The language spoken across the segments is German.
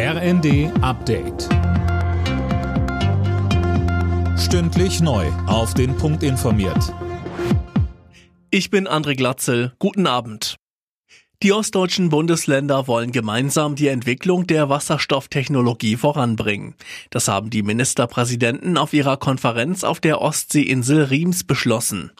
RND Update. Stündlich neu. Auf den Punkt informiert. Ich bin André Glatzel. Guten Abend. Die ostdeutschen Bundesländer wollen gemeinsam die Entwicklung der Wasserstofftechnologie voranbringen. Das haben die Ministerpräsidenten auf ihrer Konferenz auf der Ostseeinsel Riems beschlossen.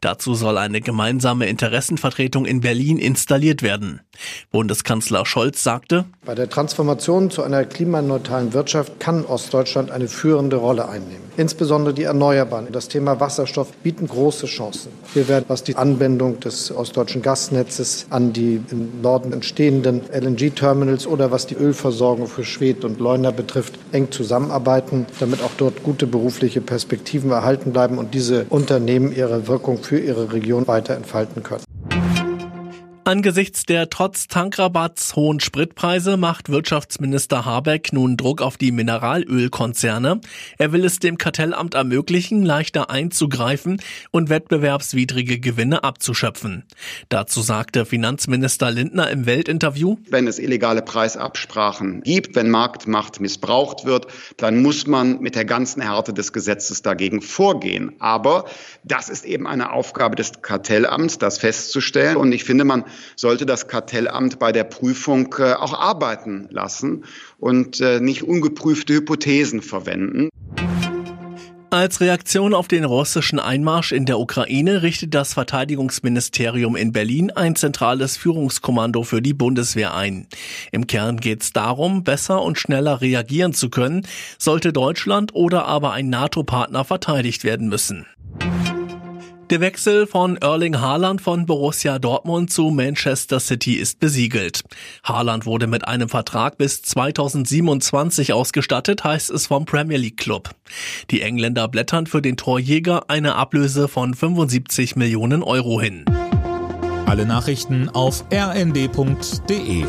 Dazu soll eine gemeinsame Interessenvertretung in Berlin installiert werden. Bundeskanzler Scholz sagte, Bei der Transformation zu einer klimaneutralen Wirtschaft kann Ostdeutschland eine führende Rolle einnehmen. Insbesondere die Erneuerbaren, das Thema Wasserstoff bieten große Chancen. Wir werden, was die Anbindung des ostdeutschen Gasnetzes an die im Norden entstehenden LNG-Terminals oder was die Ölversorgung für Schwedt und Leuna betrifft, eng zusammenarbeiten, damit auch dort gute berufliche Perspektiven erhalten bleiben und diese Unternehmen ihre Wirkung für ihre Region weiter entfalten können. Angesichts der trotz Tankrabatts hohen Spritpreise macht Wirtschaftsminister Habeck nun Druck auf die Mineralölkonzerne. Er will es dem Kartellamt ermöglichen, leichter einzugreifen und wettbewerbswidrige Gewinne abzuschöpfen. Dazu sagte Finanzminister Lindner im Weltinterview, Wenn es illegale Preisabsprachen gibt, wenn Marktmacht missbraucht wird, dann muss man mit der ganzen Härte des Gesetzes dagegen vorgehen. Aber das ist eben eine Aufgabe des Kartellamts, das festzustellen. Und ich finde, man sollte das Kartellamt bei der Prüfung äh, auch arbeiten lassen und äh, nicht ungeprüfte Hypothesen verwenden. Als Reaktion auf den russischen Einmarsch in der Ukraine richtet das Verteidigungsministerium in Berlin ein zentrales Führungskommando für die Bundeswehr ein. Im Kern geht es darum, besser und schneller reagieren zu können, sollte Deutschland oder aber ein NATO-Partner verteidigt werden müssen. Der Wechsel von Erling Haaland von Borussia Dortmund zu Manchester City ist besiegelt. Haaland wurde mit einem Vertrag bis 2027 ausgestattet, heißt es vom Premier League Club. Die Engländer blättern für den Torjäger eine Ablöse von 75 Millionen Euro hin. Alle Nachrichten auf rnd.de